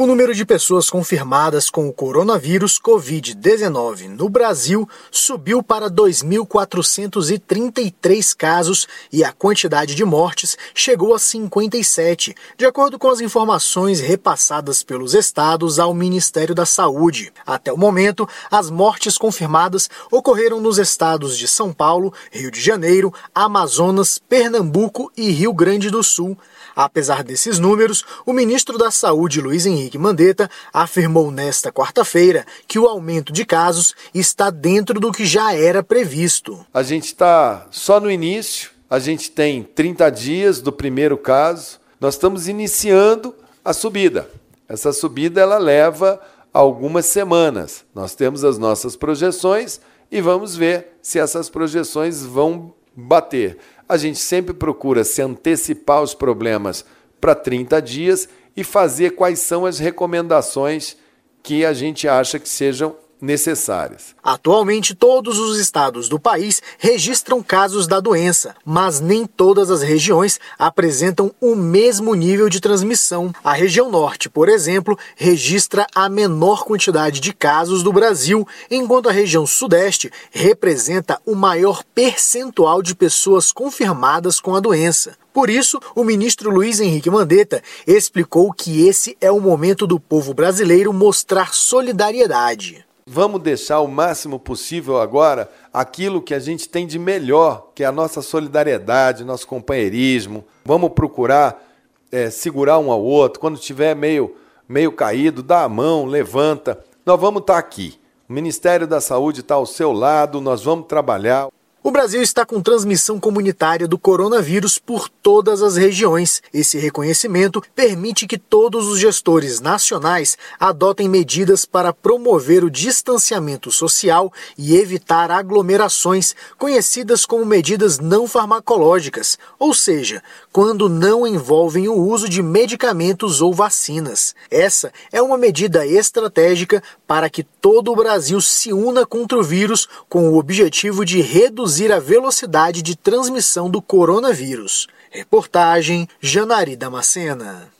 O número de pessoas confirmadas com o coronavírus Covid-19 no Brasil subiu para 2.433 casos e a quantidade de mortes chegou a 57, de acordo com as informações repassadas pelos estados ao Ministério da Saúde. Até o momento, as mortes confirmadas ocorreram nos estados de São Paulo, Rio de Janeiro, Amazonas, Pernambuco e Rio Grande do Sul. Apesar desses números, o ministro da Saúde, Luiz Henrique Mandetta, afirmou nesta quarta-feira que o aumento de casos está dentro do que já era previsto. A gente está só no início, a gente tem 30 dias do primeiro caso, nós estamos iniciando a subida. Essa subida ela leva algumas semanas. Nós temos as nossas projeções e vamos ver se essas projeções vão bater. A gente sempre procura se antecipar os problemas para 30 dias e fazer quais são as recomendações que a gente acha que sejam necessárias. Atualmente, todos os estados do país registram casos da doença, mas nem todas as regiões apresentam o mesmo nível de transmissão. A região norte, por exemplo, registra a menor quantidade de casos do Brasil, enquanto a região sudeste representa o maior percentual de pessoas confirmadas com a doença. Por isso, o ministro Luiz Henrique Mandetta explicou que esse é o momento do povo brasileiro mostrar solidariedade. Vamos deixar o máximo possível agora aquilo que a gente tem de melhor, que é a nossa solidariedade, nosso companheirismo. Vamos procurar é, segurar um ao outro. Quando estiver meio, meio caído, dá a mão, levanta. Nós vamos estar aqui. O Ministério da Saúde está ao seu lado, nós vamos trabalhar. O Brasil está com transmissão comunitária do coronavírus por todas as regiões. Esse reconhecimento permite que todos os gestores nacionais adotem medidas para promover o distanciamento social e evitar aglomerações, conhecidas como medidas não farmacológicas, ou seja, quando não envolvem o uso de medicamentos ou vacinas. Essa é uma medida estratégica para que todo o Brasil se una contra o vírus com o objetivo de reduzir a velocidade de transmissão do coronavírus. Reportagem Janari Damascena.